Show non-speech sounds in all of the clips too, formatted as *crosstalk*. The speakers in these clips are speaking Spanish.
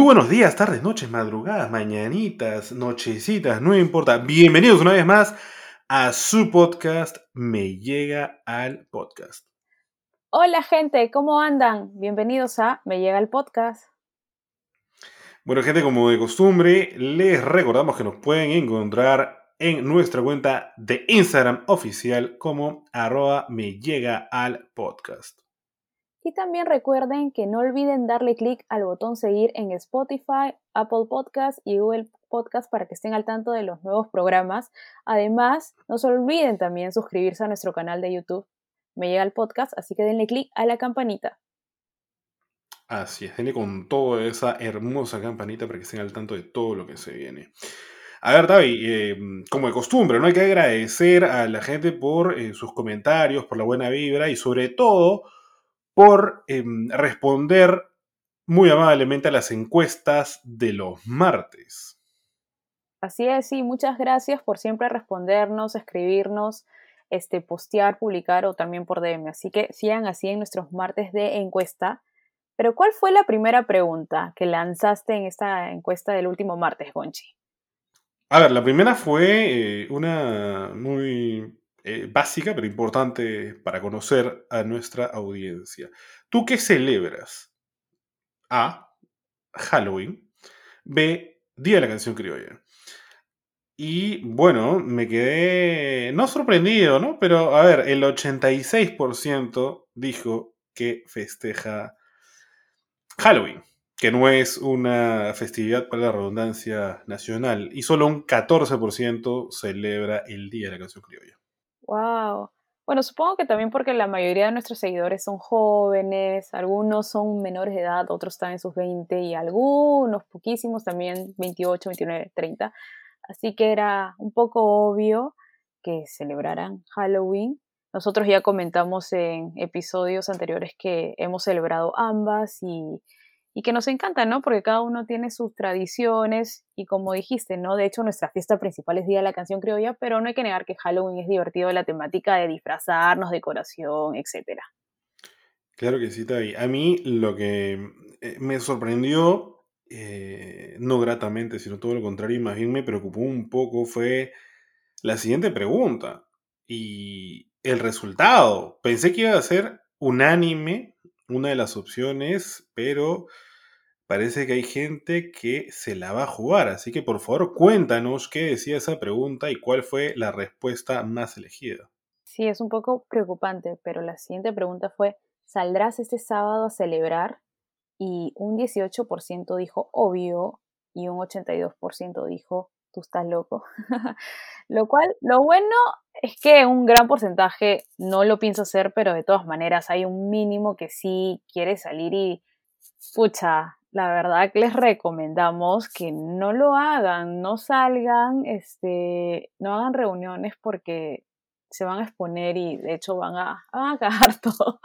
Muy buenos días, tardes, noches, madrugadas, mañanitas, nochecitas, no importa. Bienvenidos una vez más a su podcast Me llega al podcast. Hola gente, ¿cómo andan? Bienvenidos a Me llega al podcast. Bueno gente, como de costumbre, les recordamos que nos pueden encontrar en nuestra cuenta de Instagram oficial como arroba me llega al podcast. Y también recuerden que no olviden darle clic al botón seguir en Spotify, Apple Podcast y Google Podcast para que estén al tanto de los nuevos programas. Además, no se olviden también suscribirse a nuestro canal de YouTube. Me llega el podcast, así que denle clic a la campanita. Así es, denle con toda esa hermosa campanita para que estén al tanto de todo lo que se viene. A ver, David, eh, como de costumbre, ¿no? Hay que agradecer a la gente por eh, sus comentarios, por la buena vibra y sobre todo por em, responder muy amablemente a las encuestas de los martes. Así es, sí, muchas gracias por siempre respondernos, escribirnos, este, postear, publicar o también por DM. Así que sigan así en nuestros martes de encuesta. Pero ¿cuál fue la primera pregunta que lanzaste en esta encuesta del último martes, Gonchi? A ver, la primera fue eh, una muy eh, básica, pero importante para conocer a nuestra audiencia. ¿Tú qué celebras? A. Halloween. B. Día de la canción criolla. Y bueno, me quedé, no sorprendido, ¿no? Pero a ver, el 86% dijo que festeja Halloween, que no es una festividad para la redundancia nacional, y solo un 14% celebra el Día de la Canción Criolla. Wow. Bueno, supongo que también porque la mayoría de nuestros seguidores son jóvenes, algunos son menores de edad, otros están en sus 20 y algunos, poquísimos también 28, 29, 30. Así que era un poco obvio que celebraran Halloween. Nosotros ya comentamos en episodios anteriores que hemos celebrado ambas y y que nos encanta, ¿no? Porque cada uno tiene sus tradiciones y como dijiste, ¿no? De hecho, nuestra fiesta principal es Día de la Canción Criolla, pero no hay que negar que Halloween es divertido la temática de disfrazarnos, decoración, etc. Claro que sí, Tavi. A mí lo que eh, me sorprendió, eh, no gratamente, sino todo lo contrario, y más bien me preocupó un poco, fue la siguiente pregunta y el resultado. Pensé que iba a ser unánime una de las opciones, pero parece que hay gente que se la va a jugar. Así que por favor cuéntanos qué decía esa pregunta y cuál fue la respuesta más elegida. Sí, es un poco preocupante, pero la siguiente pregunta fue, ¿saldrás este sábado a celebrar? Y un 18% dijo obvio y un 82% dijo tú estás loco. *laughs* lo cual, lo bueno es que un gran porcentaje no lo pienso hacer, pero de todas maneras hay un mínimo que sí quiere salir y, pucha, la verdad que les recomendamos que no lo hagan, no salgan, este, no hagan reuniones porque se van a exponer y de hecho van a, *laughs* van a cagar todo,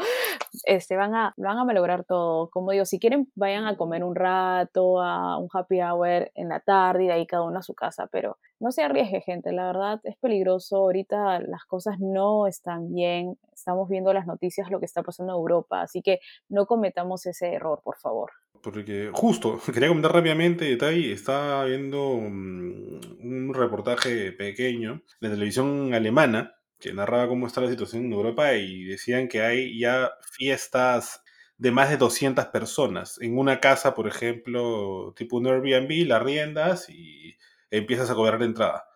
este, van, a, van a malograr todo. Como digo, si quieren vayan a comer un rato, a un happy hour en la tarde y de ahí cada uno a su casa, pero no se arriesgue gente, la verdad es peligroso, ahorita las cosas no están bien, estamos viendo las noticias, lo que está pasando en Europa, así que no cometamos ese error, por favor. Porque justo, *laughs* quería comentar rápidamente, Tai, estaba viendo mm, un reportaje pequeño de televisión alemana que narraba cómo está la situación en Europa y decían que hay ya fiestas de más de 200 personas. En una casa, por ejemplo, tipo un Airbnb, la riendas y empiezas a cobrar entrada.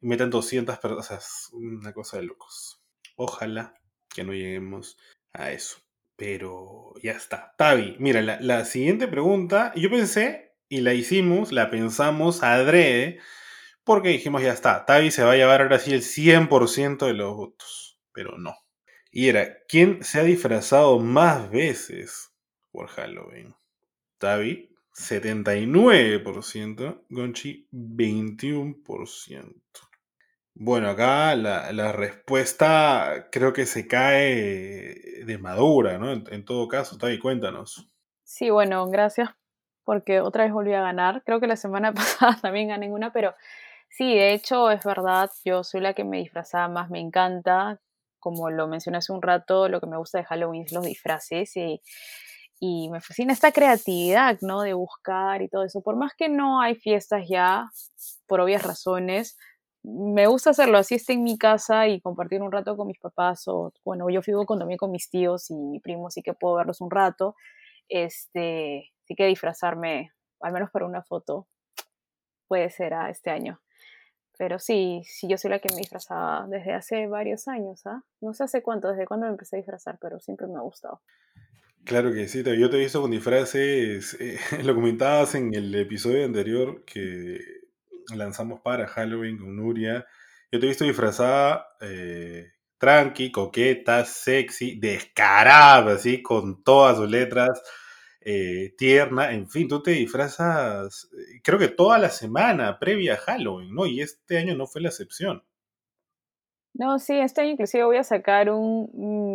Y meten 200 personas. O es una cosa de locos. Ojalá que no lleguemos a eso. Pero ya está. Tavi, mira, la, la siguiente pregunta, yo pensé, y la hicimos, la pensamos adrede, porque dijimos, ya está, Tavi se va a llevar ahora sí el 100% de los votos. Pero no. Y era, ¿quién se ha disfrazado más veces por Halloween? Tavi, 79%, Gonchi, 21%. Bueno, acá la, respuesta creo que se cae de madura, ¿no? En, en, todo caso, Tavi, cuéntanos. Sí, bueno, gracias porque otra vez volví a ganar. Creo que la semana *laughs* pasada también gané una, pero Sí, de hecho es verdad, yo soy la que me disfrazaba más, me encanta, como lo mencioné hace un rato, lo que me gusta de Halloween es los disfraces y, y me fascina esta creatividad, ¿no? De buscar y todo eso. Por más que no hay fiestas ya, por obvias razones, me gusta hacerlo, así esté en mi casa y compartir un rato con mis papás o, bueno, yo vivo con, también con mis tíos y mi primo, así que puedo verlos un rato. Este, sí que disfrazarme, al menos para una foto, puede ser a este año. Pero sí, sí, yo soy la que me disfrazaba desde hace varios años, ¿ah? No sé hace cuánto, desde cuándo me empecé a disfrazar, pero siempre me ha gustado. Claro que sí, yo te he visto con disfraces, eh, *laughs* lo comentabas en el episodio anterior que lanzamos para Halloween con Nuria. Yo te he visto disfrazada eh, tranqui, coqueta, sexy, descarada, así, con todas sus letras, eh, tierna, en fin, tú te disfrazas, eh, creo que toda la semana previa a Halloween, ¿no? Y este año no fue la excepción. No, sí, este año inclusive voy a sacar un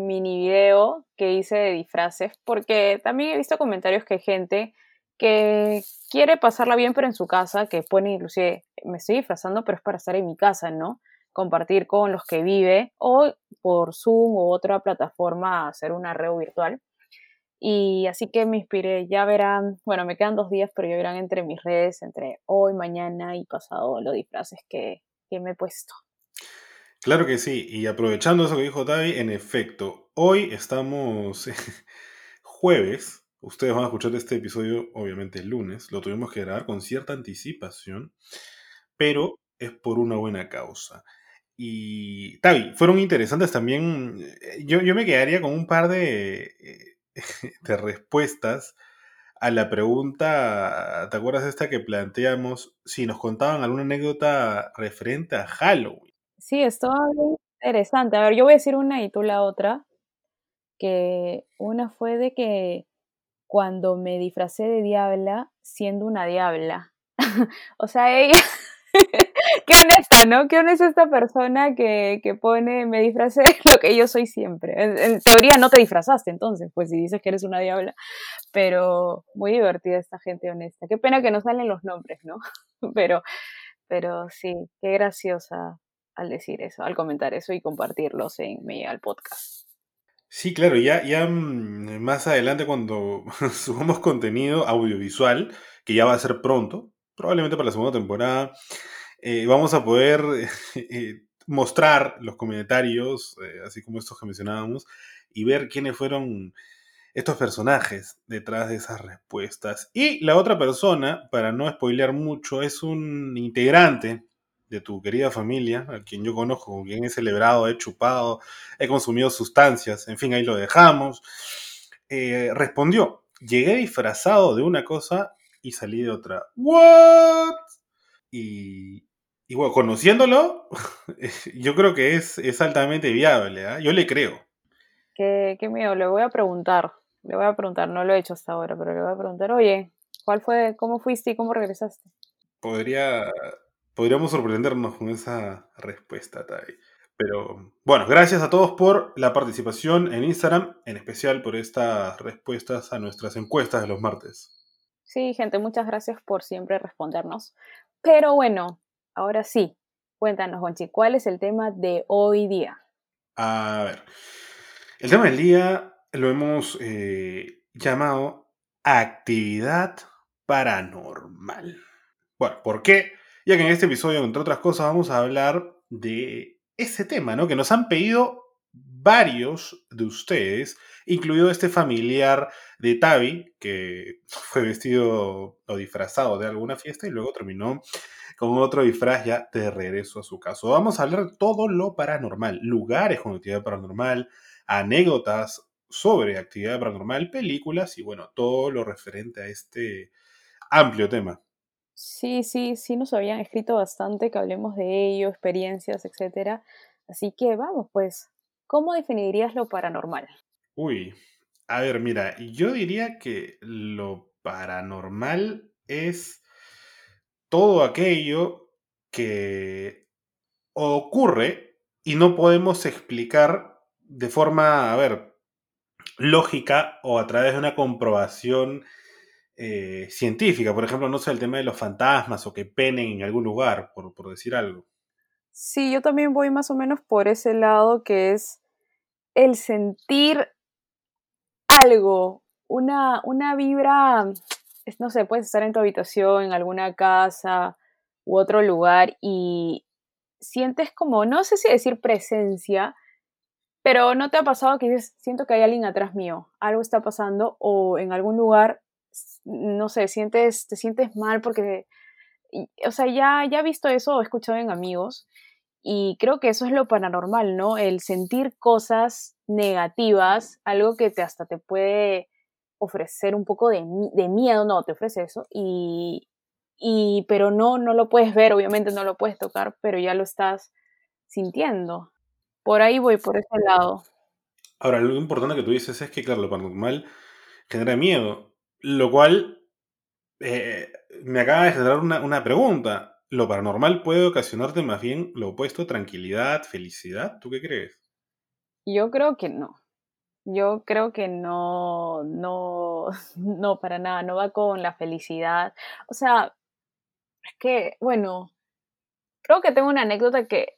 mini video que hice de disfraces, porque también he visto comentarios que hay gente que quiere pasarla bien, pero en su casa, que pone inclusive, me estoy disfrazando, pero es para estar en mi casa, ¿no? Compartir con los que vive o por Zoom u otra plataforma hacer una red virtual. Y así que me inspiré, ya verán, bueno, me quedan dos días, pero ya verán entre mis redes, entre hoy, mañana y pasado, los disfraces que, que me he puesto. Claro que sí, y aprovechando eso que dijo Tavi, en efecto, hoy estamos *laughs* jueves, Ustedes van a escuchar este episodio, obviamente, el lunes. Lo tuvimos que grabar con cierta anticipación, pero es por una buena causa. Y, Tavi, fueron interesantes también. Eh, yo, yo me quedaría con un par de, eh, *laughs* de respuestas a la pregunta, ¿te acuerdas esta que planteamos? Si nos contaban alguna anécdota referente a Halloween. Sí, esto interesante. A ver, yo voy a decir una y tú la otra. Que una fue de que cuando me disfracé de diabla siendo una diabla. *laughs* o sea, ella, *laughs* qué honesta, ¿no? Qué honesta esta persona que, que pone, me disfracé lo que yo soy siempre. En, teoría no te disfrazaste entonces, pues si dices que eres una diabla, pero muy divertida esta gente honesta. Qué pena que no salen los nombres, ¿no? *laughs* pero, pero sí, qué graciosa al decir eso, al comentar eso y compartirlos en Llega al Podcast. Sí, claro, ya, ya mm, más adelante cuando *laughs* subamos contenido audiovisual, que ya va a ser pronto, probablemente para la segunda temporada, eh, vamos a poder *laughs* eh, mostrar los comentarios, eh, así como estos que mencionábamos, y ver quiénes fueron estos personajes detrás de esas respuestas. Y la otra persona, para no spoilear mucho, es un integrante de tu querida familia, a quien yo conozco, con quien he celebrado, he chupado, he consumido sustancias, en fin, ahí lo dejamos, respondió, llegué disfrazado de una cosa y salí de otra. ¿What? Y, y bueno, conociéndolo, *laughs* yo creo que es, es altamente viable, ¿ah? yo le creo. Qué, qué miedo, le voy a preguntar, le voy a preguntar, no lo he hecho hasta ahora, pero le voy a preguntar, oye, ¿cuál fue, cómo fuiste y cómo regresaste? Podría, podríamos sorprendernos con esa respuesta, Tai. Pero bueno, gracias a todos por la participación en Instagram, en especial por estas respuestas a nuestras encuestas de los martes. Sí, gente, muchas gracias por siempre respondernos. Pero bueno, ahora sí, cuéntanos, Gonchi, ¿cuál es el tema de hoy día? A ver, el tema del día lo hemos eh, llamado actividad paranormal. Bueno, ¿por qué? ya que en este episodio, entre otras cosas, vamos a hablar de ese tema, ¿no? Que nos han pedido varios de ustedes, incluido este familiar de Tavi, que *laughs* fue vestido o disfrazado de alguna fiesta y luego terminó con otro disfraz ya de regreso a su casa. Vamos a hablar de todo lo paranormal, lugares con actividad paranormal, anécdotas sobre actividad paranormal, películas y bueno, todo lo referente a este amplio tema. Sí, sí, sí nos habían escrito bastante que hablemos de ello, experiencias, etcétera. Así que vamos, pues, ¿cómo definirías lo paranormal? Uy, a ver, mira, yo diría que lo paranormal es todo aquello que ocurre y no podemos explicar de forma, a ver, lógica o a través de una comprobación eh, científica, por ejemplo, no sé, el tema de los fantasmas o que penen en algún lugar, por, por decir algo. Sí, yo también voy más o menos por ese lado que es el sentir algo una, una vibra, no sé, puedes estar en tu habitación, en alguna casa u otro lugar y sientes como, no sé si decir presencia, pero ¿no te ha pasado que dices, siento que hay alguien atrás mío, algo está pasando o en algún lugar, no sé, sientes, te sientes mal porque, o sea, ya, ya he visto eso, he escuchado en amigos y creo que eso es lo paranormal, ¿no? El sentir cosas negativas, algo que te hasta te puede ofrecer un poco de, de miedo, no, te ofrece eso y, y, pero no, no lo puedes ver, obviamente no lo puedes tocar, pero ya lo estás sintiendo. Por ahí voy, por ese lado. Ahora, lo importante que tú dices es que, claro, lo paranormal genera miedo, lo cual eh, me acaba de generar una, pregunta. ¿Lo paranormal puede ocasionarte más bien lo opuesto, tranquilidad, felicidad? ¿Tú qué crees? Yo creo que no. Yo creo que no, no, *laughs* no, para nada, no va con la felicidad. O sea, es que, bueno, creo que tengo una anécdota que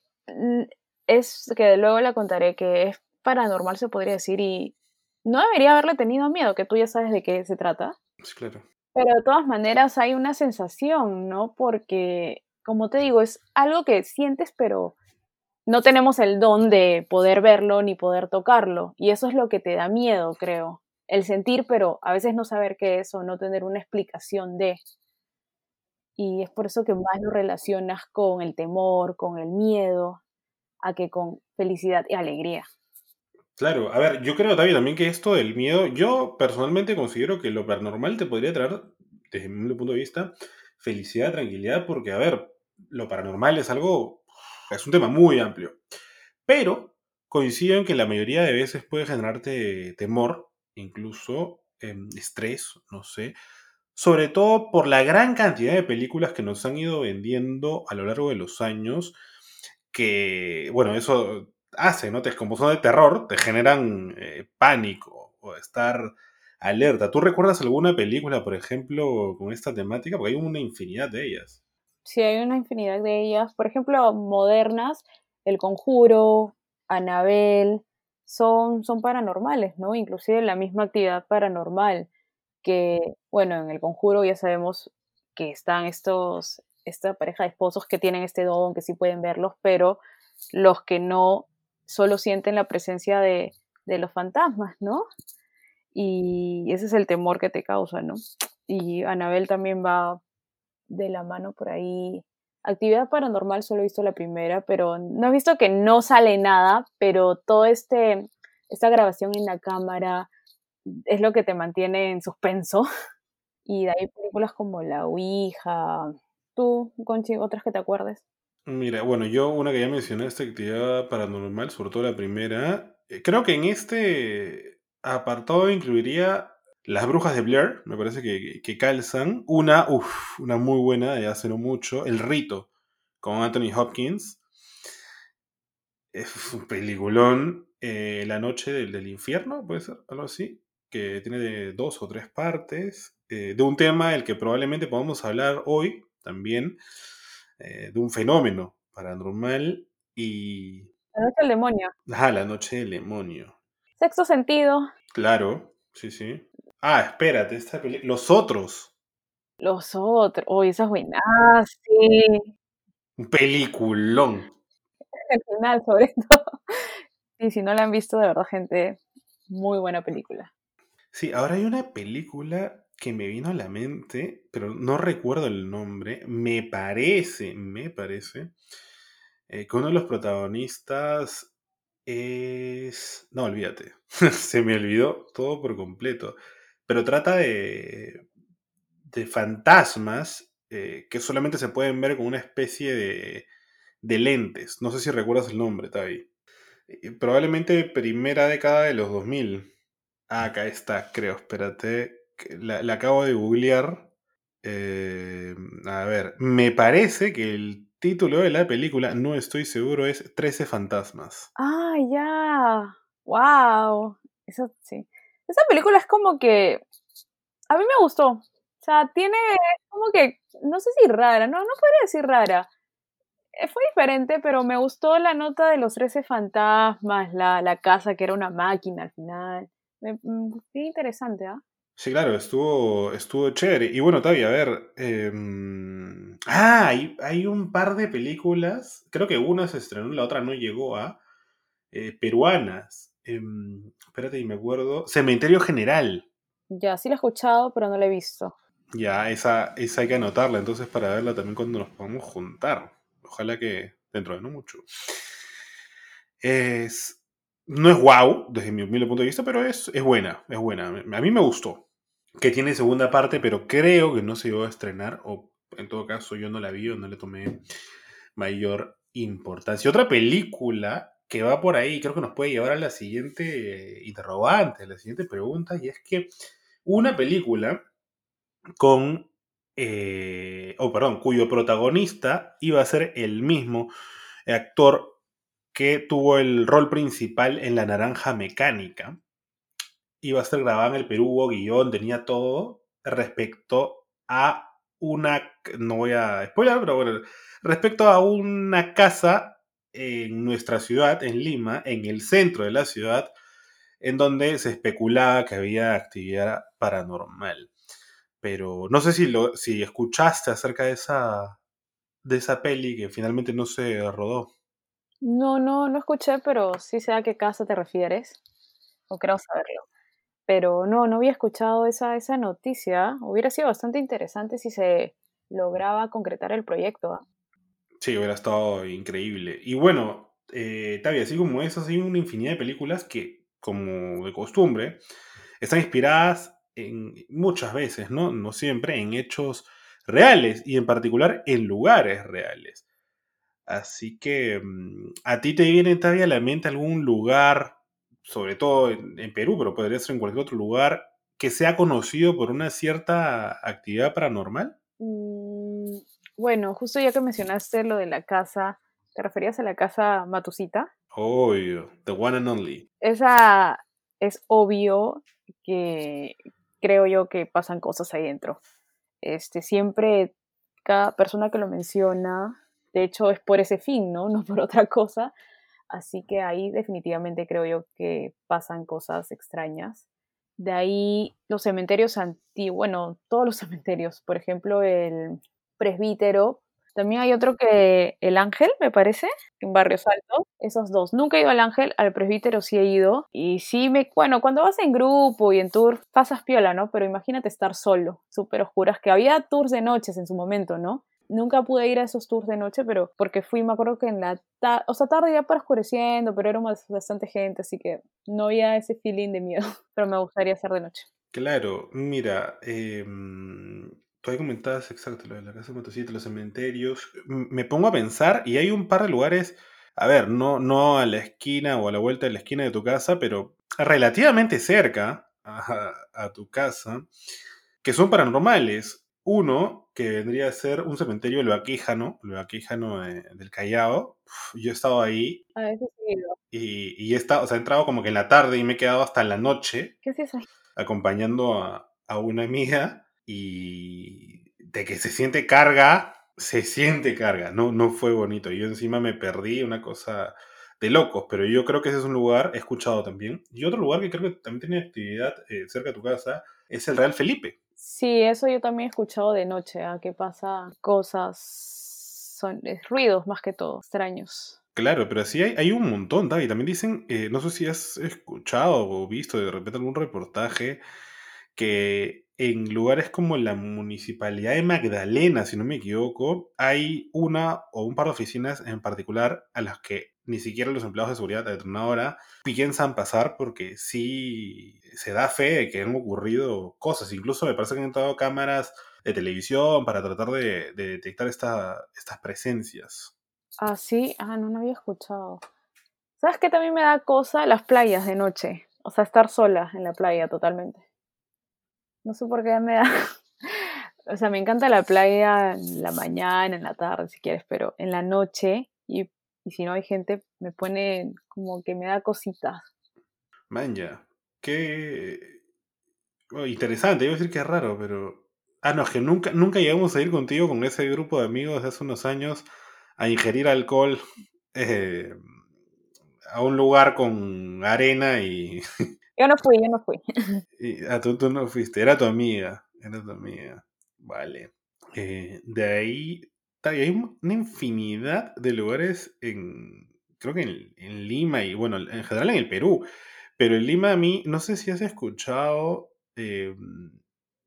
es que luego la contaré, que es paranormal, se podría decir, y no debería haberle tenido miedo, que tú ya sabes de qué se trata. Sí, claro. Pero de todas maneras hay una sensación, ¿no? Porque, como te digo, es algo que sientes, pero no tenemos el don de poder verlo ni poder tocarlo. Y eso es lo que te da miedo, creo. El sentir, pero a veces no saber qué es o no tener una explicación de. Y es por eso que más lo relacionas con el temor, con el miedo, a que con felicidad y alegría. Claro, a ver, yo creo también que esto del miedo, yo personalmente considero que lo paranormal te podría traer, desde mi punto de vista, felicidad, tranquilidad, porque, a ver, lo paranormal es algo, es un tema muy amplio, pero coincido en que la mayoría de veces puede generarte temor, incluso em, estrés, no sé, sobre todo por la gran cantidad de películas que nos han ido vendiendo a lo largo de los años, que, bueno, eso hace, ¿no? Te, como son de terror, te generan eh, pánico o estar alerta. ¿Tú recuerdas alguna película, por ejemplo, con esta temática? Porque hay una infinidad de ellas. Sí, hay una infinidad de ellas. Por ejemplo, modernas, El Conjuro, Anabel, son, son paranormales, ¿no? Inclusive la misma actividad paranormal que, bueno, en El Conjuro ya sabemos que están estos, esta pareja de esposos que tienen este don, que sí pueden verlos, pero los que no solo sienten la presencia de, los fantasmas, ¿no? Y ese es el temor que te causa, ¿no? Y Anabel también va de la mano por ahí. Actividad paranormal solo he visto la primera, pero no he visto que no sale nada, pero todo este esta grabación en la cámara es lo que te mantiene en suspenso. *laughs* Y de ahí películas como La Ouija, tú, Conchi, otras que te acuerdes. Mira, bueno, yo una que ya mencioné, esta actividad paranormal, sobre todo la primera, eh, creo que en este apartado incluiría Las Brujas de Blair, me parece que, que calzan. Una, uff, una muy buena de hace no mucho, El Rito, con Anthony Hopkins. Es un peliculón. Eh, la Noche del, Infierno, puede ser, algo así, que tiene de dos o tres partes, eh, de un tema del que probablemente podamos hablar hoy también eh, de un fenómeno paranormal y... La noche del demonio. Ah, la noche del demonio. Sexto sentido. Claro, sí, sí. Ah, espérate, esta película... Los otros. Los otros. Uy, esa es buena. Ah, sí. Un peliculón. *laughs* El final, sobre *laughs* todo. Y si no la han visto, de verdad, gente, muy buena película. Sí, ahora hay una película que me vino a la mente, pero no recuerdo el nombre. Me parece, me parece, eh, que uno de los protagonistas es... No, olvídate. *laughs* Se me olvidó todo por completo. Pero trata de, de fantasmas eh, que solamente se pueden ver con una especie de, de lentes. No sé si recuerdas el nombre, Tavi. Probablemente primera década de los 2000. Ah, acá está, creo, espérate la, acabo de googlear. Eh, a ver, me parece que el título de la película, no estoy seguro, es 13 fantasmas. Ah, ya. Wow. Eso sí. Esa película es como que. A mí me gustó. O sea, tiene como que. No sé si rara, no, no podría decir rara. Eh, fue diferente, pero me gustó la nota de los 13 fantasmas, la, la casa que era una máquina al final. Me, mm, interesante, ¿ah? Sí, claro, estuvo, estuvo chévere. Y bueno, Tavi, a ver. em, Ah, hay, hay un par de películas. Creo que una se estrenó, la otra no llegó a. eh, peruanas. Em, espérate, y me acuerdo. Cementerio General. Ya, sí lo he escuchado, pero no lo he visto. Ya, esa, esa hay que anotarla entonces para verla también cuando nos podamos juntar. Ojalá que dentro de no mucho. Es, no es wow, desde mi humilde punto de vista, pero es, es buena, es buena. A mí me gustó. Que tiene segunda parte, pero creo que no se iba a estrenar, o en todo caso yo no la vi o no le tomé mayor importancia. Otra película que va por ahí, creo que nos puede llevar a la siguiente eh, interrogante, a la siguiente pregunta, y es que una película con, oh, perdón, cuyo protagonista iba a ser el mismo actor que tuvo el rol principal en La Naranja Mecánica. Iba a ser grabada en el Perú, hubo guion, tenía todo respecto a una, no voy a spoiler, pero bueno, respecto a una casa en nuestra ciudad, en Lima, en el centro de la ciudad, en donde se especulaba que había actividad paranormal pero no sé si, lo, si escuchaste acerca de esa, de esa peli que finalmente no se rodó. No, no, no escuché, pero sí sé a qué casa te refieres, o creo saberlo. Pero no, no había escuchado esa, esa noticia. Hubiera sido bastante interesante si se lograba concretar el proyecto. ¿ah? Sí, hubiera estado increíble. Y bueno, eh, Tavi, así como esas, hay una infinidad de películas que, como de costumbre, están inspiradas en, muchas veces, ¿no? No siempre, en hechos reales y en particular en lugares reales. Así que, mm, ¿a ti te viene todavía a la mente algún lugar, sobre todo en, en Perú, pero podría ser en cualquier otro lugar, que sea conocido por una cierta actividad paranormal? Mm, bueno, justo ya que mencionaste lo de la casa, ¿te referías a la casa Matusita? Obvio, the one and only. Esa es obvio que creo yo que pasan cosas ahí dentro. Este, siempre cada persona que lo menciona, de hecho es por ese fin, ¿no? *laughs* No por otra cosa. Así que ahí definitivamente creo yo que pasan cosas extrañas. De ahí los cementerios antiguos, bueno, todos los *laughs* cementerios, por ejemplo, el presbítero. También hay otro que el Ángel, me parece, en Barrio Salto. Esos dos. Nunca he ido al Ángel, al presbítero sí he ido. Y sí me, bueno, cuando vas en grupo y en tour, pasas piola, ¿no? Pero imagínate estar solo, súper oscuras, que había tours de noches en su momento, ¿no? Nunca pude ir a esos tours de noche, pero porque fui, me acuerdo que en la tarde, o sea, tarde ya para oscureciendo, pero era bastante gente, así que no había ese feeling de miedo, *laughs* pero me gustaría hacer de noche. Claro, mira, eh, tú ahí comentabas exacto lo de la casa de motocicletas, los cementerios. Me pongo a pensar y hay un par de lugares, a ver, no, no a la esquina o a la vuelta de la esquina de tu casa, pero relativamente cerca a, a tu casa, que son paranormales. Uno, que vendría a ser un cementerio el Vaquíjano, el Vaquíjano eh, del Callao. Uf, yo he estado ahí A veces sí he ido. y, y he estado, o sea, he entrado como que en la tarde y me he quedado hasta la noche ¿Qué hacías ahí? acompañando a, a una amiga y de que se siente carga, se siente carga, no, no fue bonito. Yo encima me perdí una cosa de locos, pero yo creo que ese es un lugar, he escuchado también. Y otro lugar que creo que también tiene actividad eh, cerca de tu casa es el Real Felipe. Sí, eso yo también he escuchado de noche, ¿ah? que pasa cosas, son es ruidos más que todo, extraños. Claro, pero sí hay, hay un montón, David. También dicen, eh, no sé si has escuchado o visto de repente algún reportaje que en lugares como la municipalidad de Magdalena, si no me equivoco, hay una o un par de oficinas en particular a las que ni siquiera los empleados de seguridad a determinada hora piensan pasar porque sí se da fe de que han ocurrido cosas. Incluso me parece que han entrado cámaras de televisión para tratar de, de detectar esta- estas presencias. Ah, sí, ah, no, no había escuchado. ¿Sabes qué también me da cosa? Las playas de noche, o sea, estar sola en la playa totalmente. No sé por qué me da, *laughs* o sea, me encanta la playa en la mañana, en la tarde, si quieres, pero en la noche y, y si no hay gente, me pone como que me da cositas. Man, ya. Qué interesante, iba a decir que es raro, pero. Ah, no, es que nunca, nunca llegamos a ir contigo con ese grupo de amigos de hace unos años a ingerir alcohol eh, a un lugar con arena y. *laughs* Yo no fui, yo no fui. *laughs* Y, ah, tú, tú no fuiste, era tu amiga, era tu amiga. Vale. Eh, de ahí, hay un- una infinidad de lugares en, creo que en, en Lima y bueno, en general en el Perú. Pero en Lima a mí, no sé si has escuchado, eh,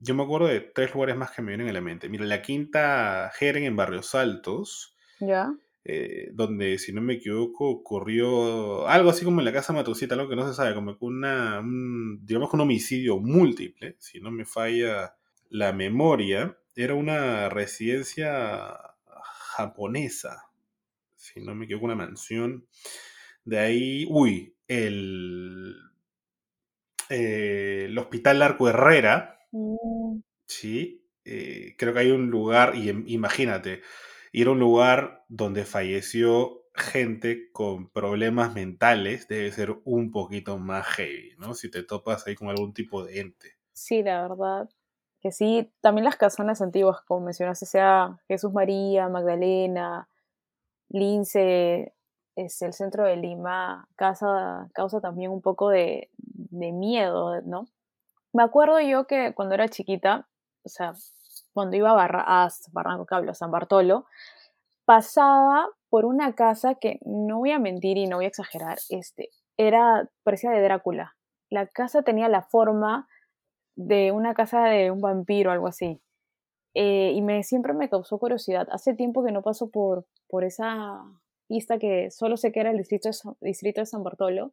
yo me acuerdo de tres lugares más que me vienen a la mente. Mira, la Quinta Jeren en Barrios Altos, ¿Ya? Eh, donde, si no me equivoco, ocurrió algo así como en la Casa Matucita, algo que no se sabe, como que una, un, digamos que un homicidio múltiple, si no me falla la memoria, era una residencia japonesa, si no me equivoco, una mansión. De ahí, uy, el, eh, el Hospital Arco Herrera, Mm, ¿sí? Eh, creo que hay un lugar, y em- imagínate, ir a un lugar donde falleció gente con problemas mentales debe ser un poquito más heavy, ¿no? Si te topas ahí con algún tipo de ente. Sí, la verdad. Que sí, también las casonas antiguas, como mencionaste, sea Jesús María, Magdalena, Lince, es el centro de Lima, causa, causa también un poco de, de miedo, ¿no? Me acuerdo yo que cuando era chiquita, o sea, cuando iba a, Barra, a Barranco Cablo, San Bartolo, pasaba por una casa que, no voy a mentir y no voy a exagerar, este, era, parecía de Drácula. La casa tenía la forma de una casa de un vampiro, algo así. Eh, y me, siempre me causó curiosidad. Hace tiempo que no paso por, por esa pista que solo sé que era el distrito de, distrito de San Bartolo,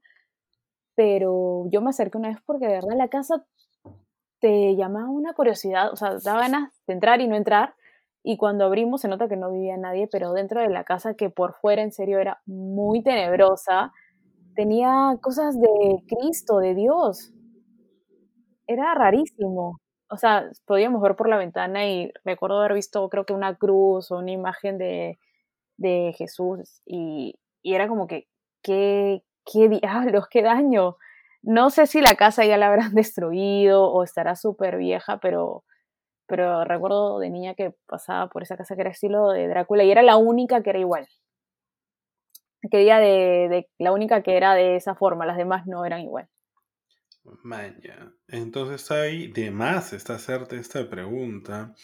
pero yo me acerqué una vez porque de verdad la casa te llamaba una curiosidad, o sea, daba ganas de entrar y no entrar, y cuando abrimos se nota que no vivía nadie, pero dentro de la casa que por fuera en serio era muy tenebrosa, tenía cosas de Cristo, de Dios, era rarísimo. O sea, podíamos ver por la ventana y recuerdo haber visto creo que una cruz o una imagen de, de Jesús y, y era como que, ¿qué, qué diablos, qué daño? No sé si la casa ya la habrán *laughs* destruido o estará súper vieja, pero, pero recuerdo de niña que pasaba por esa casa que era estilo de Drácula y era la única que era igual. Que día de, de la única que era de esa forma, las demás no eran igual. Maña. Entonces ahí de más está hacerte esta pregunta.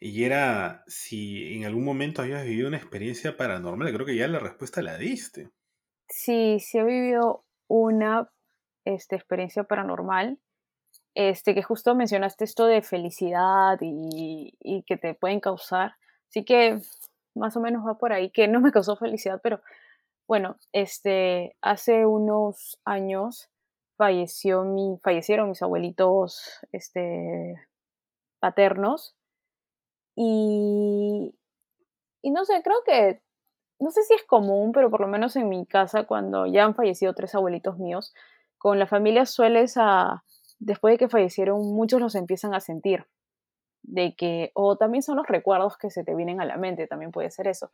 Y era si en algún momento habías vivido una experiencia paranormal. Creo que ya la respuesta la diste. Sí, sí he vivido una este, experiencia paranormal. Este, que justo mencionaste esto de felicidad y, y que te pueden causar. Así que más o menos va por ahí, que no me causó felicidad, pero bueno, este, hace unos años falleció mi, fallecieron mis abuelitos este, paternos y, y no sé, creo que, no sé si es común, pero por lo menos en mi casa, cuando ya han fallecido tres abuelitos míos, con la familia sueles a, después de que fallecieron, muchos los empiezan a sentir. De que, o también son los recuerdos que se te vienen a la mente, también puede ser eso.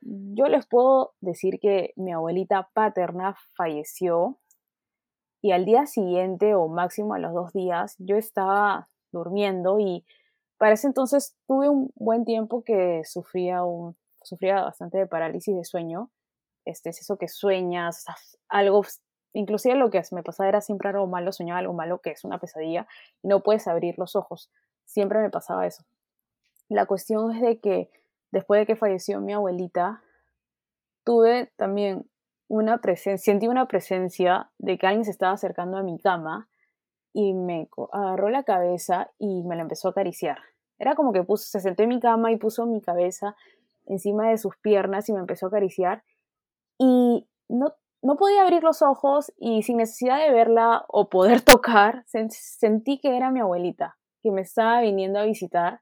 Yo les puedo decir que mi abuelita paterna falleció y al día siguiente o máximo a los dos días yo estaba durmiendo y para ese entonces tuve un buen tiempo que sufría, un, sufría bastante de parálisis de sueño. Este es eso que sueñas, algo, inclusive lo que me pasaba era siempre algo malo, soñaba algo malo que es una pesadilla y no puedes abrir los ojos. Siempre me pasaba eso. La cuestión es de que después de que falleció mi abuelita, tuve también una presencia, sentí una presencia de que alguien se estaba acercando a mi cama y me agarró la cabeza y me la empezó a acariciar. Era como que puso, se sentó en mi cama y puso mi cabeza encima de sus piernas y me empezó a acariciar y no, no podía abrir los ojos y sin necesidad de verla o poder *laughs* tocar, sentí que era mi abuelita, que me estaba viniendo a visitar.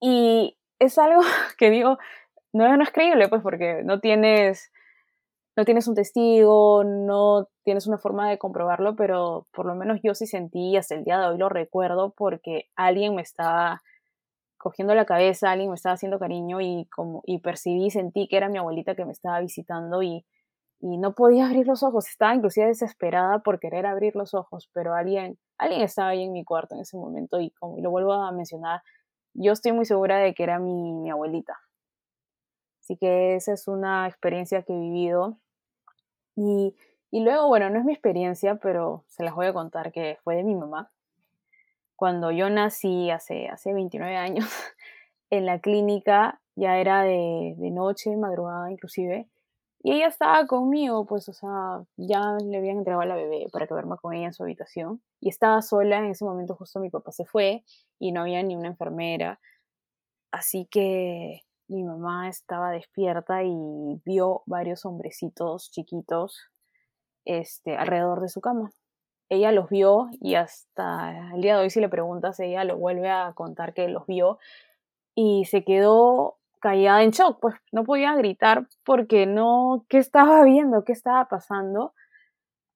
Y es algo *laughs* que digo, no, no es creíble pues porque no tienes no tienes un testigo, no tienes una forma de comprobarlo, pero por lo menos yo sí sentí, hasta el día de hoy lo recuerdo, porque alguien me estaba cogiendo la cabeza, alguien me estaba haciendo cariño y, como, y percibí, sentí que era mi abuelita que me estaba visitando y, y no podía abrir los ojos, estaba inclusive desesperada por querer abrir los ojos, pero alguien, alguien estaba ahí en mi cuarto en ese momento y como lo vuelvo a mencionar, yo estoy muy segura de que era mi, mi abuelita. Así que esa es una experiencia que he vivido y, Y luego, bueno, no es mi experiencia, pero se las voy a contar que fue de mi mamá. Cuando yo nací hace, hace 29 años, *laughs* en la clínica ya era de, de noche, madrugada inclusive, y ella estaba conmigo, pues, o sea, ya le habían entregado a la bebé para que duerma con ella en su habitación. Y estaba sola, en ese momento justo mi papá se fue y no había ni una enfermera. Así que mi mamá estaba despierta y vio varios hombrecitos chiquitos este, alrededor de su cama. Ella los vio y hasta el día de hoy si le preguntas, ella lo vuelve a contar que los vio y se quedó callada en shock, pues no podía gritar porque no, ¿qué estaba *laughs* viendo? ¿Qué estaba pasando?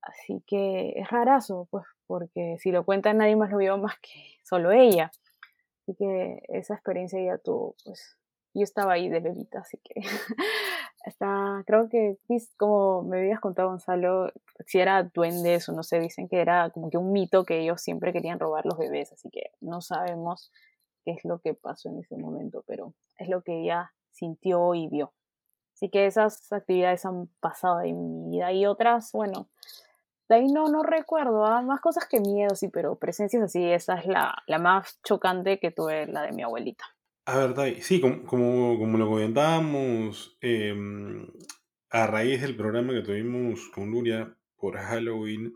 Así que es rarazo, pues, porque si lo cuenta nadie más lo vio más que *laughs* solo ella. Así que esa experiencia ya tuvo, pues, yo estaba ahí de bebita, así que *laughs* está, creo que, como me habías contado Gonzalo, si era duendes o no sé, dicen que era como que un mito que ellos siempre querían robar los bebés, así que no sabemos qué es lo que pasó en ese momento, pero es lo que ella sintió y vio. Así que esas actividades han pasado en mi vida y otras, bueno, de ahí no, no recuerdo, ¿ah? más cosas que miedo, sí, pero presencias así, esa es la, la más chocante que tuve, la de mi abuelita. A ver, Dai, sí, como, como, lo comentábamos em, a raíz del programa que tuvimos con Luria por Halloween,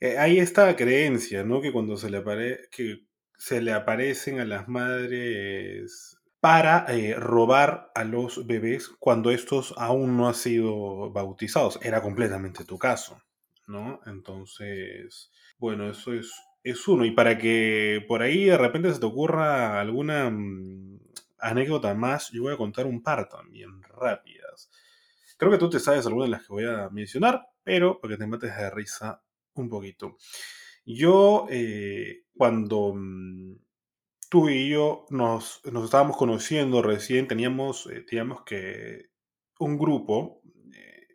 eh, hay esta creencia, ¿no? Que cuando se le, apare que se le aparecen a las madres para eh, robar a los bebés cuando estos aún no han sido bautizados. Era completamente tu caso, ¿no? Entonces, bueno, eso es, es uno. Y para que por ahí de repente se te ocurra alguna mm, anécdota más, yo voy a contar un par también rápidas. Creo que tú te sabes algunas de las que voy a mencionar, pero para que te mates de risa un poquito. Yo, eh, cuando mm, tú y yo nos, estábamos conociendo recién, teníamos, eh, digamos que, un grupo eh,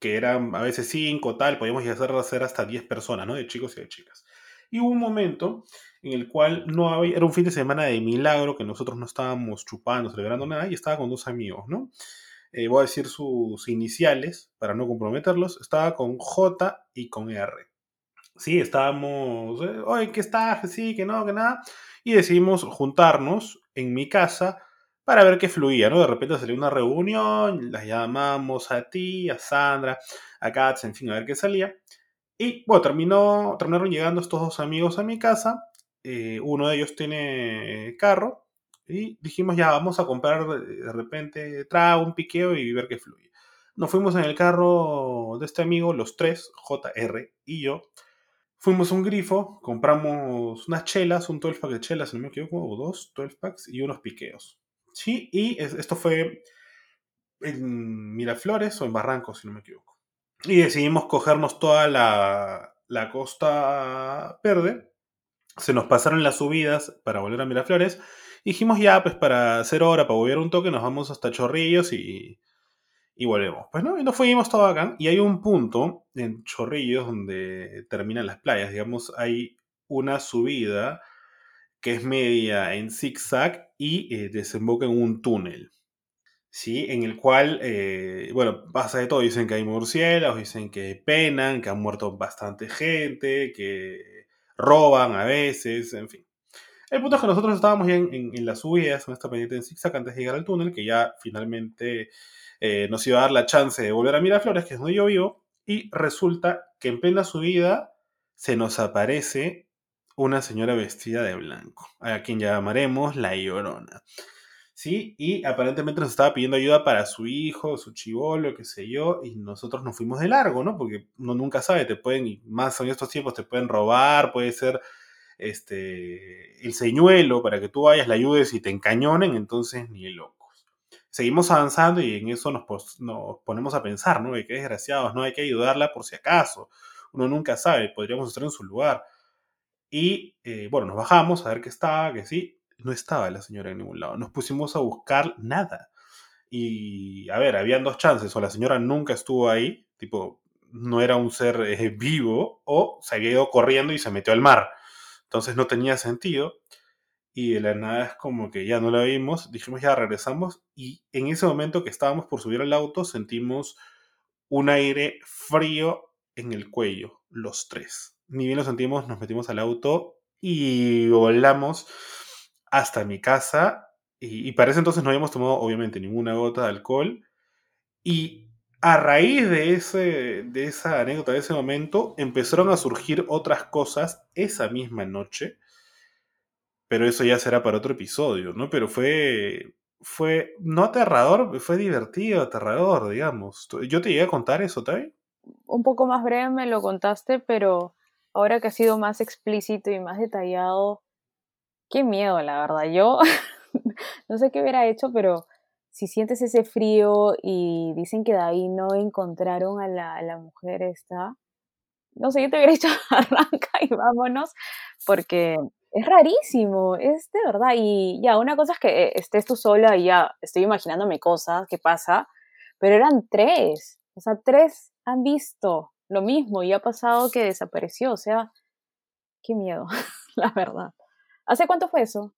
que eran a veces cinco, tal, podíamos llegar a ser hasta diez personas, ¿no? De chicos y de chicas. Y hubo un momento en el cual no había, era un fin de semana de milagro, que nosotros no estábamos chupando, celebrando nada, y estaba con dos amigos, ¿no? Eh, voy a decir sus iniciales para no comprometerlos. Estaba con J y con R. Sí, estábamos, oye, ¿qué está? Sí, que no, que nada y decidimos juntarnos en mi casa para ver qué fluía, ¿no? De repente salió una reunión, las llamamos a ti, a Sandra, a Katz, en fin, a ver qué salía. Y bueno, terminó, terminaron llegando estos dos amigos a mi casa. Eh, uno de ellos tiene carro y dijimos ya vamos a comprar de repente trago, un piqueo y ver qué fluye. Nos fuimos en el carro de este amigo, los tres, JR y yo, Fuimos a un grifo, compramos unas chelas, un 12 pack de chelas, si no me equivoco, o dos 12 packs y unos piqueos. Sí, y esto fue en Miraflores o en Barranco, si no me equivoco. Y decidimos cogernos toda la, la costa verde. Se nos pasaron las subidas para volver a Miraflores. dijimos ya, pues para hacer hora, para volver un toque, nos vamos hasta Chorrillos y, y volvemos. Pues no, y nos fuimos todo acá. Y hay un punto en Chorrillos donde terminan las playas. Digamos, hay una subida que es media en zigzag y eh, desemboca en un túnel. ¿Sí? En el cual, eh, bueno, pasa de todo. Dicen que hay murciélagos, dicen que penan, que han muerto bastante gente, que roban a veces, en fin. El punto es que nosotros estábamos ya en, en, las subidas, en esta pendiente en zigzag antes de llegar al túnel, que ya finalmente eh, nos iba a dar la chance de volver a Miraflores, que es donde yo vivo, y resulta que en plena subida se nos aparece una señora vestida de blanco, a quien llamaremos la Llorona. ¿Sí? Y aparentemente nos estaba pidiendo ayuda para su hijo, su chivolo, qué sé yo, y nosotros nos fuimos de largo, ¿no? Porque uno nunca sabe, te pueden, y más en estos tiempos, te pueden robar, puede ser este, el señuelo para que tú vayas, la ayudes y te encañonen, entonces ni loco seguimos avanzando y en eso nos, ponemos a pensar, ¿no? De qué desgraciados, ¿no? Hay que ayudarla por si acaso. Uno nunca sabe, podríamos estar en su lugar. Y eh, bueno, nos bajamos a ver qué estaba, que sí, no estaba la señora en ningún lado. Nos pusimos a buscar nada. Y a ver, habían dos chances, o la señora nunca estuvo ahí, tipo, no era un ser eh, vivo, o se había ido corriendo y se metió al mar. Entonces no tenía sentido y de la nada es como que ya no la vimos, dijimos ya regresamos y en ese momento que estábamos por subir al auto sentimos un aire frío en el cuello, los tres. Ni bien lo sentimos, nos metimos al auto y volamos hasta mi casa. Y, y para ese entonces no habíamos tomado, obviamente, ninguna gota de alcohol. Y a raíz de, ese, de esa anécdota, de ese momento, empezaron a surgir otras cosas esa misma noche. Pero eso ya será para otro episodio, ¿no? Pero fue, fue no aterrador, fue divertido, aterrador, digamos. ¿Yo te llegué a contar eso, Tai? Un poco más breve me lo contaste, pero ahora que ha sido más explícito y más detallado, qué miedo, la verdad. Yo *laughs* no sé qué hubiera hecho, pero si sientes ese frío y dicen que de ahí no encontraron a la, a la mujer esta, no sé, yo te hubiera *laughs* dicho arranca y vámonos, porque es rarísimo, es de verdad. Y ya, una cosa es que estés tú sola y ya estoy imaginándome cosas que pasa, pero eran tres, o sea, tres han visto lo mismo y ha pasado que desapareció, o sea, qué miedo, *laughs* la verdad. ¿Hace cuánto fue eso?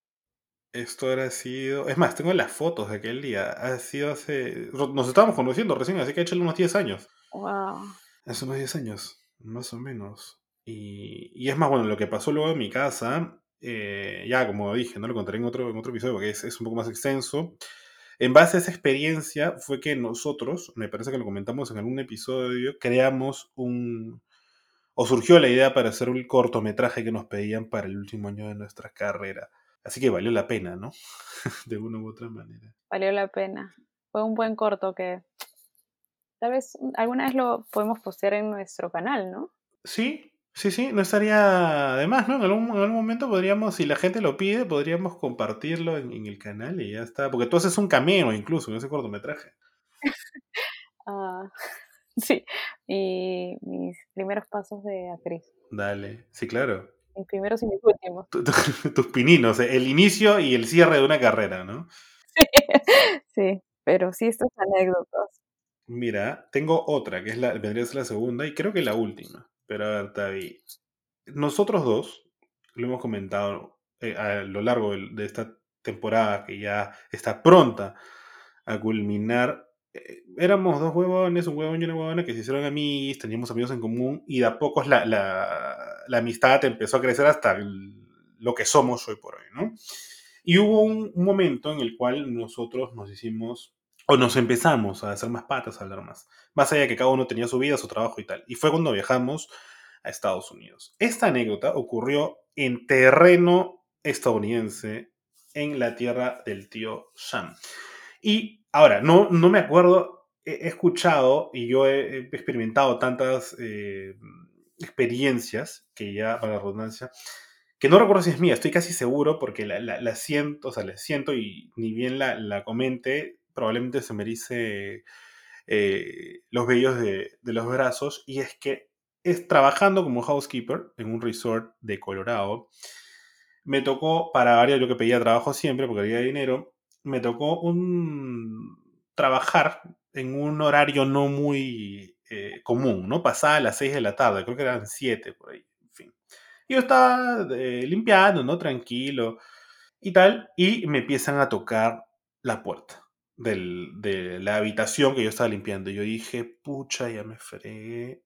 Esto era sido. Es más, tengo las fotos de aquel día. Ha sido hace. Nos estábamos conociendo recién, así que ha hecho unos 10 años. Wow. Hace unos 10 años, más o menos. Y, y, es más, bueno, lo que pasó luego en mi casa, eh, ya como dije, no lo contaré en otro, en otro episodio porque es, es, un poco más extenso. En base a esa experiencia fue que nosotros, me parece que lo comentamos en algún episodio, creamos un. o surgió la idea para hacer un cortometraje que nos pedían para el último año de nuestra carrera. Así que valió la pena, ¿no? *laughs* de una u otra manera. Valió la pena. Fue un buen corto que tal vez alguna vez lo podemos postear en nuestro canal, ¿no? Sí, sí, sí, no estaría de más, ¿no? En algún, en algún momento podríamos, si la gente lo pide, podríamos compartirlo en, en, el canal y ya está. Porque tú haces un cameo incluso en ese cortometraje. uh, *laughs* *laughs* sí, y mis primeros pasos de actriz. Dale, sí, claro mis primeros y mis últimos. *laughs* Tus pininos, el inicio y el cierre de una carrera, ¿no? Sí, sí pero sí estas anécdotas. Mira, tengo otra, que es la, vendría a ser la segunda y creo que la última. Pero a ver, Tavi, nosotros dos, lo hemos comentado eh, a lo largo de, esta temporada que ya está pronta a culminar, éramos dos huevones, un huevón y una huevona que se hicieron amigos, teníamos amigos en común y de a poco la, la, amistad empezó a crecer hasta lo que somos hoy por hoy, ¿no? Y hubo un, momento en el cual nosotros nos hicimos, o nos empezamos a hacer más patas, a hablar más, más allá de que cada uno tenía su vida, su trabajo y tal. Y fue cuando viajamos a Estados Unidos. Esta anécdota ocurrió en terreno estadounidense, en la tierra del tío Sam. Y Ahora, no, no me acuerdo, he, escuchado y yo he, experimentado tantas eh, experiencias, que ya, para la redundancia, que no recuerdo si es mía, estoy casi seguro porque la, la, la siento, o sea, la siento y ni bien la, la comente, probablemente se me erice eh, los vellos de, los brazos, y es que es trabajando como housekeeper en un resort de Colorado, me tocó, para variar, yo que pedía trabajo siempre porque había dinero, me tocó un trabajar en un horario no muy eh, común, ¿no? Pasaba a las 6 de la tarde, creo que eran 7 por ahí, en fin. Yo estaba eh, limpiando, ¿no? Tranquilo y tal, y me empiezan a tocar la puerta del, de la habitación que yo estaba limpiando. Yo dije, pucha, ya me fregué.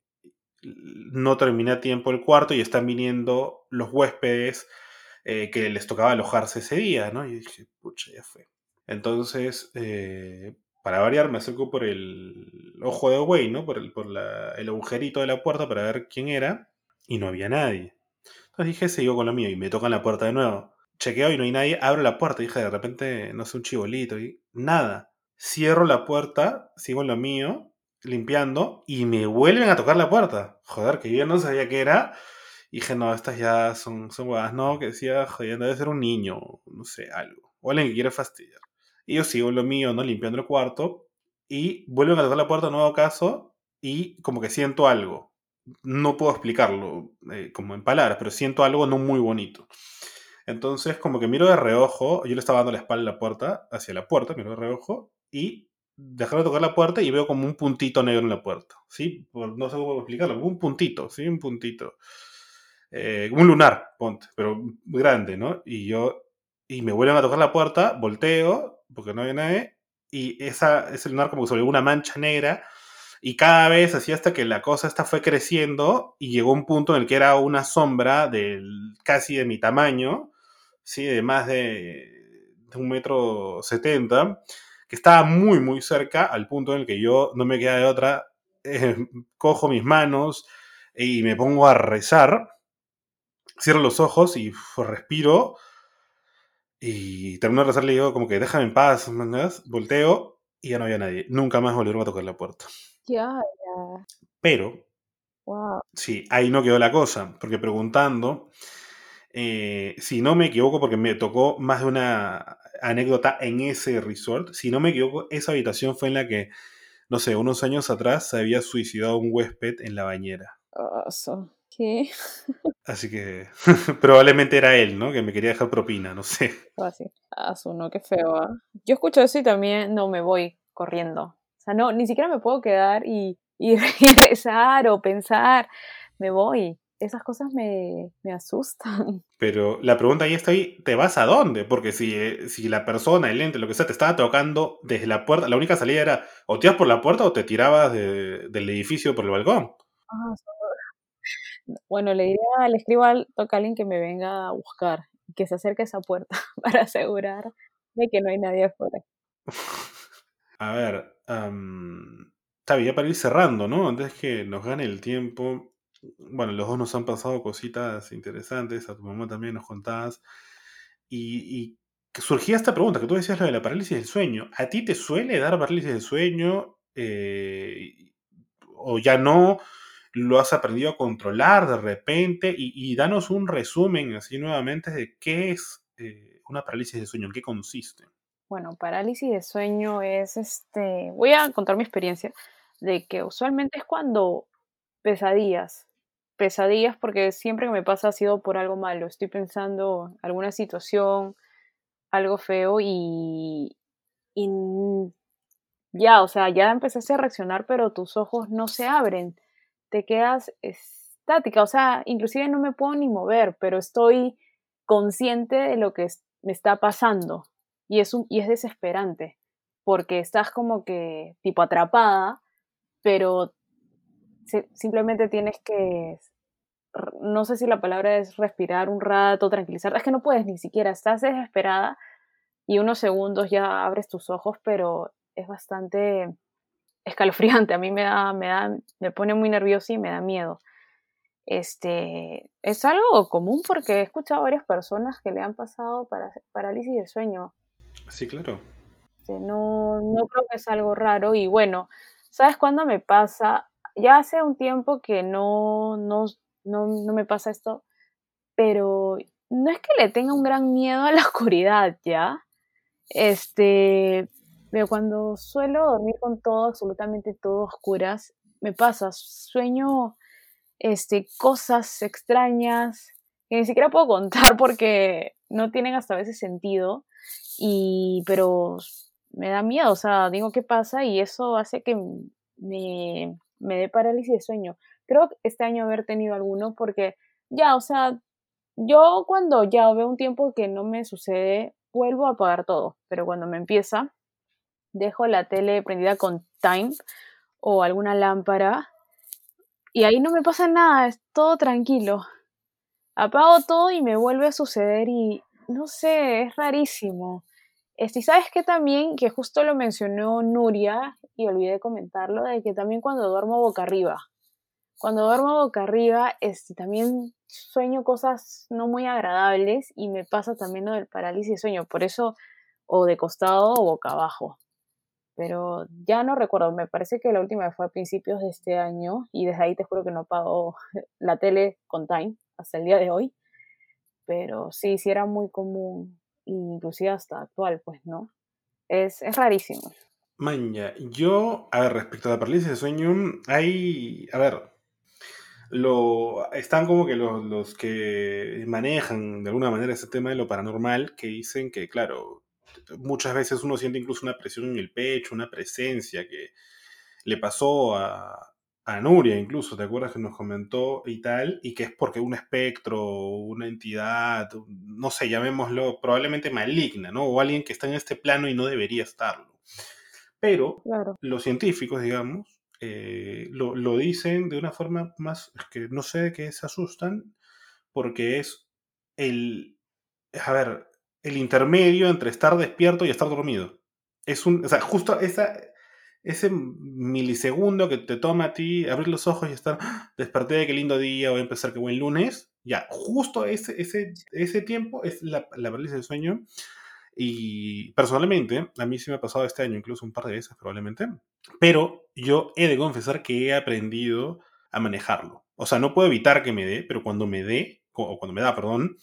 No terminé a tiempo el cuarto y están viniendo los huéspedes eh, que les tocaba alojarse ese día, ¿no? Y dije, pucha, ya fue. Entonces, eh, para variar, me acerco por el ojo de güey, ¿no? Por, el, por la, el, agujerito de la puerta para ver quién era. Y no había nadie. Entonces dije, sigo con lo mío. Y me tocan la puerta de nuevo. Chequeo y no hay nadie. Abro la puerta. Dije, de repente, no sé, un chibolito. Y nada. Cierro la puerta, sigo en lo mío, limpiando. Y me vuelven a tocar la puerta. Joder, que yo no sabía qué era. Y dije, no, estas ya son, son huevas. No, que decía, joder, debe ser un niño. No sé, algo. O alguien que quiere fastidiar. Y yo sigo en lo mío, ¿no? Limpiando el cuarto. Y vuelven a tocar la puerta, nuevo caso, y como que siento algo. No puedo explicarlo eh, como en palabras, pero siento algo no muy bonito. Entonces, como que miro de reojo, yo le estaba dando la espalda a la puerta, hacia la puerta, miro de reojo, y dejaron de tocar la puerta y veo como un puntito negro en la puerta. ¿Sí? No sé cómo explicarlo, un puntito, ¿sí? Un puntito. Eh, un lunar, ponte, pero grande, ¿no? Y yo, y me vuelven a tocar la puerta, volteo, porque no había nadie, y esa, ese lunar como sobre una mancha negra Y cada vez así hasta que la cosa esta fue creciendo y llegó un punto en el que era una sombra del, casi de mi tamaño, ¿sí? de más de, de un metro setenta, que estaba muy, muy cerca al punto en el que yo no me queda de otra, eh, *laughs* cojo mis manos y me pongo a rezar, cierro los ojos y respiro y termino de rezar, le digo como que déjame en paz, ¿mandas? volteo y ya no había nadie. Nunca más volvieron a tocar la puerta. Ya, ya. Pero, Wow. sí, ahí no quedó la cosa, porque preguntando, eh, si no me equivoco, porque me tocó más de una anécdota en ese resort, si no me equivoco, esa habitación fue en la que, no sé, unos años atrás se había suicidado un huésped en la bañera. So- ¿Qué? *laughs* Así que *laughs* probablemente era él, ¿no? Que me quería dejar propina, no sé. Así. Ah, su, no, qué feo, ¿ah? Yo escucho eso y también no me voy corriendo. O sea, no, ni siquiera me puedo quedar y, y *laughs* rezar o pensar. Me voy. Esas cosas me, me asustan. *laughs* Pero la pregunta ahí está ahí, ¿te vas a dónde? Porque si, eh, si la persona, el ente, lo que sea, te estaba tocando desde la puerta, la única salida era o te ibas por la puerta o te tirabas de- del edificio por el balcón. Ah, *laughs* Bueno, le diría, le escribo al toca a alguien que me venga a buscar, que se acerque a esa puerta *laughs* para asegurar de que no hay nadie afuera. A ver, am, está bien, ya para ir cerrando, ¿no? Antes que nos gane el tiempo. Bueno, los dos nos han pasado cositas interesantes, a tu mamá también nos contabas. Y, surgía esta pregunta, que tú decías lo de la parálisis del sueño. ¿A ti te suele dar parálisis del sueño? Eh, ¿O ya no? ¿Lo has aprendido a controlar de repente? Y, y danos un resumen así nuevamente de qué es eh, una parálisis del sueño, en qué consiste. Bueno, parálisis de sueño es este. Voy a contar mi experiencia de que usualmente es cuando pesadillas, pesadillas porque siempre que me pasa ha sido por algo malo. Estoy pensando alguna situación, algo feo y, y ya, o sea, ya empezaste a reaccionar, pero tus ojos no se abren. Te quedas estática, o sea, inclusive no me puedo ni mover, pero estoy consciente de lo que me está pasando y es, un, y es desesperante porque estás como que tipo atrapada, pero si- simplemente tienes que, no sé si la palabra es respirar un rato, tranquilizar, es que no puedes ni siquiera, estás desesperada y unos segundos ya abres tus ojos, pero es bastante escalofriante, a mí me da, me da, me pone muy nerviosa y me da miedo. Este, es algo común porque he escuchado a varias personas que le han pasado para, parálisis de sueño. Sí, claro. Este, no, no creo que es algo raro. Y bueno, ¿sabes cuándo me pasa? Ya hace un tiempo que no, no, no, no me pasa esto, pero no es que le tenga un gran miedo a la *laughs* oscuridad, ¿ya? Este, pero cuando suelo dormir con todo, absolutamente todo oscuras, me pasa, sueño este, cosas extrañas que ni siquiera puedo contar porque no tienen hasta veces sentido, y, pero me da miedo, o sea, digo qué pasa y eso hace que me, me dé parálisis de sueño. Creo este año haber tenido alguno porque ya, o sea, yo cuando ya veo un tiempo que no me sucede, vuelvo a apagar todo, pero cuando me empieza, dejo la tele prendida con time o alguna lámpara y ahí no me pasa nada, es todo tranquilo. Apago todo y me vuelve a suceder y no sé, es rarísimo. Este, sabes que también, que justo lo mencionó Nuria y olvidé comentarlo, de que también cuando duermo boca arriba, cuando duermo boca arriba, este, también sueño cosas no muy agradables y me pasa también lo del parálisis de sueño, por eso, o de costado o boca abajo. Pero ya no recuerdo, me parece que la última fue a principios de este año y desde ahí te juro que no apago *laughs* la tele con time hasta el día de hoy. Pero sí, sí era muy común, inclusive hasta actual, pues, ¿no? Es, es rarísimo. Maña, yo, a ver, respecto a la parálisis de sueño, hay, a ver, lo, están como que los, los que manejan de alguna manera ese tema de lo paranormal, que dicen que, claro, muchas veces uno siente incluso una presión en el pecho, una presencia que le pasó a, a Nuria incluso, ¿te acuerdas que nos comentó y tal? Y que es porque un espectro, una entidad, no sé, llamémoslo, probablemente maligna, ¿no? O alguien que está en este plano y no debería estarlo. Pero Claro. los científicos, digamos, eh, lo, lo, dicen de una forma más, que no sé de qué se asustan, porque es el, a ver, el intermedio entre estar despierto y estar dormido. Es un, o sea, justo esa, ese milisegundo que te toma a ti abrir los ojos y estar, ¡ah! desperté, qué lindo día, voy a empezar, qué buen lunes, ya, justo ese, ese, ese tiempo es la, la parálisis del sueño. Y personalmente, a mí sí me ha pasado este año, incluso un par de veces probablemente, pero yo he de confesar que he aprendido a manejarlo. O sea, no puedo evitar que me dé, pero cuando me dé, o cuando me da, perdón,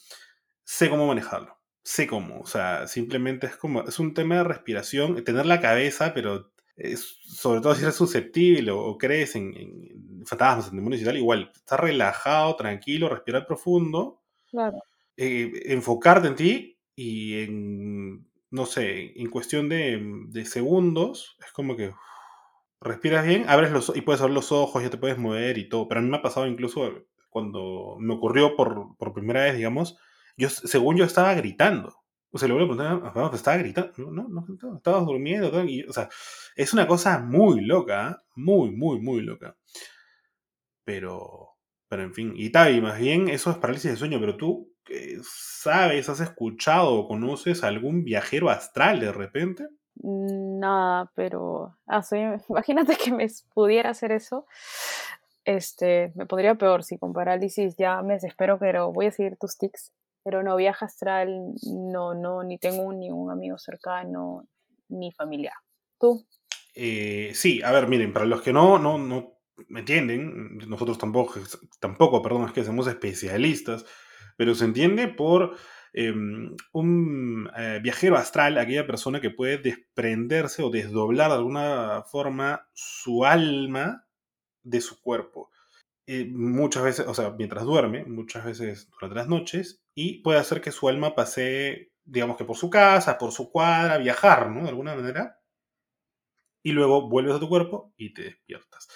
sé cómo manejarlo. Sé cómo. O sea, simplemente es como, es un tema de respiración, tener la cabeza, pero es, sobre todo si eres susceptible o, crees en, en, fantasmas, en demonios y tal, igual, estar relajado, tranquilo, respirar profundo, claro. eh, enfocarte en ti y en, no sé, en cuestión de, de segundos, es como que respiras bien, abres los y puedes abrir los ojos, ya te puedes mover y todo. Pero a mí me ha pasado incluso cuando me ocurrió por, por primera vez, digamos, yo, según yo estaba gritando. O sea, le voy a preguntar, estaba gritando. No, no, no, estabas durmiendo. O sea, es una cosa muy loca, ¿eh? muy, muy, muy loca. Pero, pero en fin, y tal, y más bien eso es parálisis de sueño, pero tú sabes, has escuchado o conoces algún viajero astral de repente? Nada, pero ah, *laughs* imagínate que me pudiera hacer eso. Este, me podría peor si con parálisis ya me desespero, pero voy a seguir tus tics. Pero no, viaje astral, no, no, ni tengo ni un amigo cercano, ni familiar. ¿Tú? Eh, sí, a ver, miren, para los que no, no, no me entienden, nosotros tampoco, tampoco, perdón, es que somos especialistas, pero se entiende por eh, un eh, viajero astral, aquella persona que puede desprenderse o desdoblar de alguna forma su alma de su cuerpo. Eh, muchas veces, o sea, mientras duerme, muchas veces durante las noches, y puede hacer que su alma pase, digamos que por su casa, por su cuadra, viajar, ¿no? De alguna manera. Y luego vuelves a tu cuerpo y te despiertas.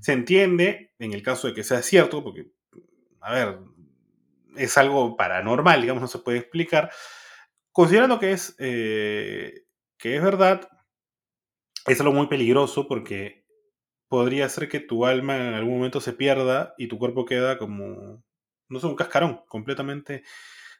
Se entiende, en el caso de que sea cierto, porque, a ver, es algo paranormal, digamos, no se puede explicar. Considerando que es, eh, que es verdad, es algo muy peligroso porque podría ser que tu alma en algún momento se pierda y tu cuerpo queda como, no sé, un cascarón completamente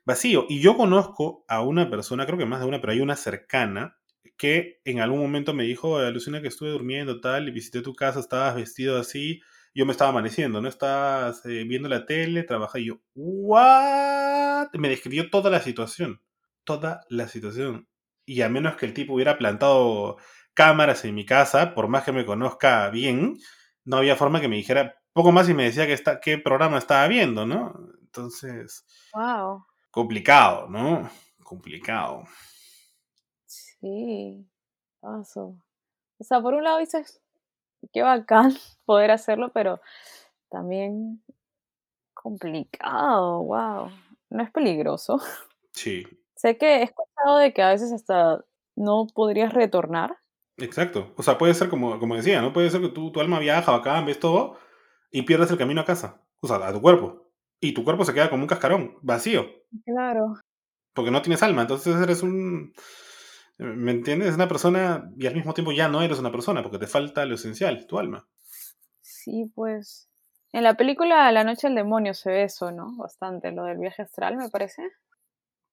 vacío. Y yo conozco a una persona, creo que más de una, pero hay una cercana, que en algún momento me dijo, alucina que estuve durmiendo tal y visité tu casa, estabas vestido así yo me estaba amaneciendo, ¿no? Estabas eh, viendo la tele, trabajaba y yo, ¿what? Me describió toda la situación, toda la situación. Y a menos que el tipo hubiera plantado cámaras en mi casa, por más que me conozca bien, no había forma que me dijera poco más y me decía que está, qué programa estaba viendo, ¿no? Entonces, wow. complicado, ¿no? Complicado. Sí, paso. O sea, por un lado dices, qué bacán *laughs* poder hacerlo, pero también complicado, wow. ¿No es peligroso? Sí. *laughs* Sé que he escuchado de que a veces hasta no podrías retornar. Exacto. O sea, puede ser como, como decía, ¿no? Puede ser que tu, tu alma viaja acá, ves todo y pierdes el camino a casa. O sea, a tu cuerpo. Y tu cuerpo se queda como un cascarón, vacío. Claro. Porque no tienes alma. Entonces eres un ¿Me entiendes? Es una persona y al mismo tiempo ya no eres una persona porque te falta lo esencial, tu alma. Sí, pues. En la película La Noche del Demonio se ve eso, ¿no? Bastante, lo del viaje astral, me parece.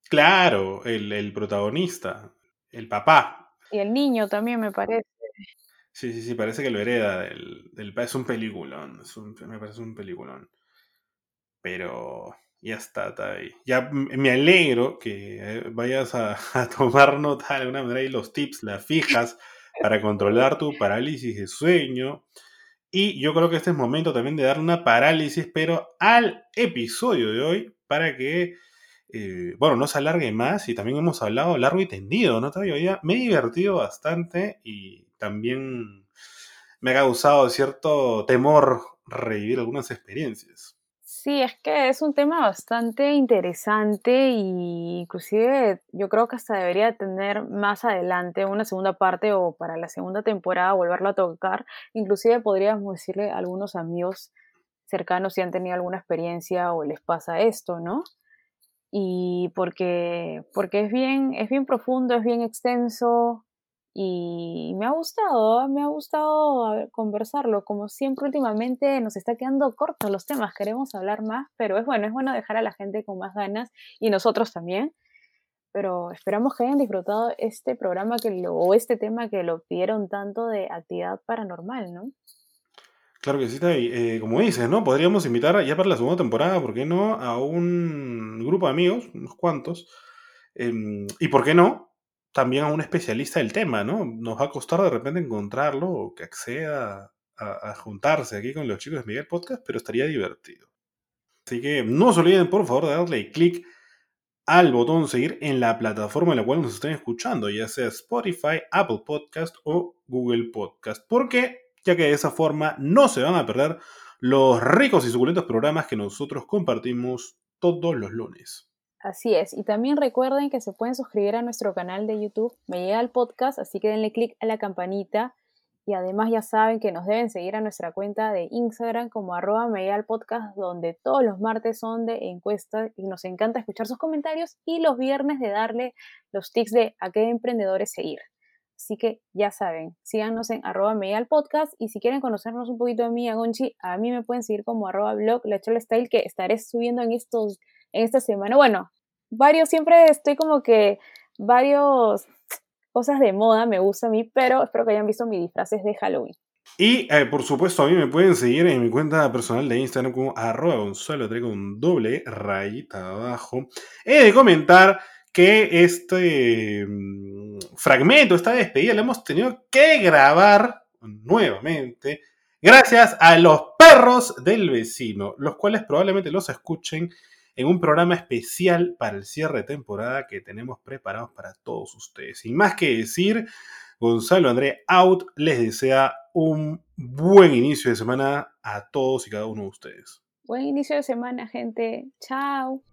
Claro, el, el protagonista, el papá. Y el niño también, me parece. Sí, sí, sí, parece que lo hereda del, del es un peliculón, es un, me parece un peliculón. Pero ya está, está ahí. Ya me alegro que eh, vayas *laughs* a, tomar nota de alguna manera y los tips, las fijas para controlar tu parálisis de sueño. Y yo creo que este es momento también de dar una parálisis, pero al episodio de hoy, para que, eh, bueno, no se alargue más. Y también hemos hablado largo y tendido, ¿no? Todavía me he divertido bastante y también me ha causado cierto temor revivir algunas experiencias. Sí, es que es un tema bastante interesante y inclusive yo creo que hasta debería tener más adelante una segunda parte o para la segunda temporada volverlo a tocar. Inclusive podríamos decirle a algunos amigos cercanos si han tenido alguna experiencia o les pasa esto, ¿no? Y porque, porque es bien, es bien profundo, es bien extenso y me ha gustado, me ha gustado conversarlo. Como siempre, últimamente nos está quedando cortos los temas, queremos hablar más, pero es bueno, es bueno dejar a la gente con más ganas y nosotros también. Pero esperamos que hayan disfrutado este programa que o este tema que lo pidieron tanto de actividad paranormal, ¿no? Claro que sí, eh, como dices, ¿no? Podríamos invitar ya para la segunda temporada, ¿por qué no? A un grupo de amigos, unos cuantos. Em, y por qué no, también a un especialista del tema, ¿no? Nos va a costar de repente encontrarlo o que acceda a, juntarse aquí con los chicos de Miguel Podcast, pero estaría divertido. Así que no se olviden, por favor, de darle clic al botón seguir en la plataforma en la cual nos estén escuchando, ya sea Spotify, Apple Podcast o Google Podcast. ¿Por qué? Ya que de esa forma no se van a perder los ricos y suculentos programas que nosotros compartimos todos los lunes. Así es, y también recuerden que se pueden suscribir a nuestro canal de YouTube, me podcast, así que denle click a la campanita. Y además ya saben que nos deben seguir a nuestra cuenta de Instagram como arroba me podcast, donde todos los martes son de encuestas y nos encanta escuchar sus comentarios. Y los viernes de darle los tips de a qué emprendedores seguir. Así que ya saben, síganos en arroba el podcast. Y si quieren conocernos un poquito de mí, a Gonchi, a mí me pueden seguir como arroba blog la style que estaré subiendo en estos esta semana. Bueno, varios, siempre estoy como que varios cosas de moda me gusta a mí, pero espero que hayan visto mis disfraces de Halloween. Y eh, por supuesto, a mí me pueden seguir en mi cuenta personal de Instagram como arroba gonzalo, traigo un doble rayita abajo. He de comentar que este mm, fragmento, esta despedida, la hemos tenido que grabar nuevamente gracias a los perros del vecino, los cuales probablemente los escuchen en un programa especial para el cierre de temporada que tenemos preparados para todos ustedes. Sin más que decir, Gonzalo André Out les desea un buen inicio de semana a todos y cada uno de ustedes. Buen inicio de semana, gente. Chao.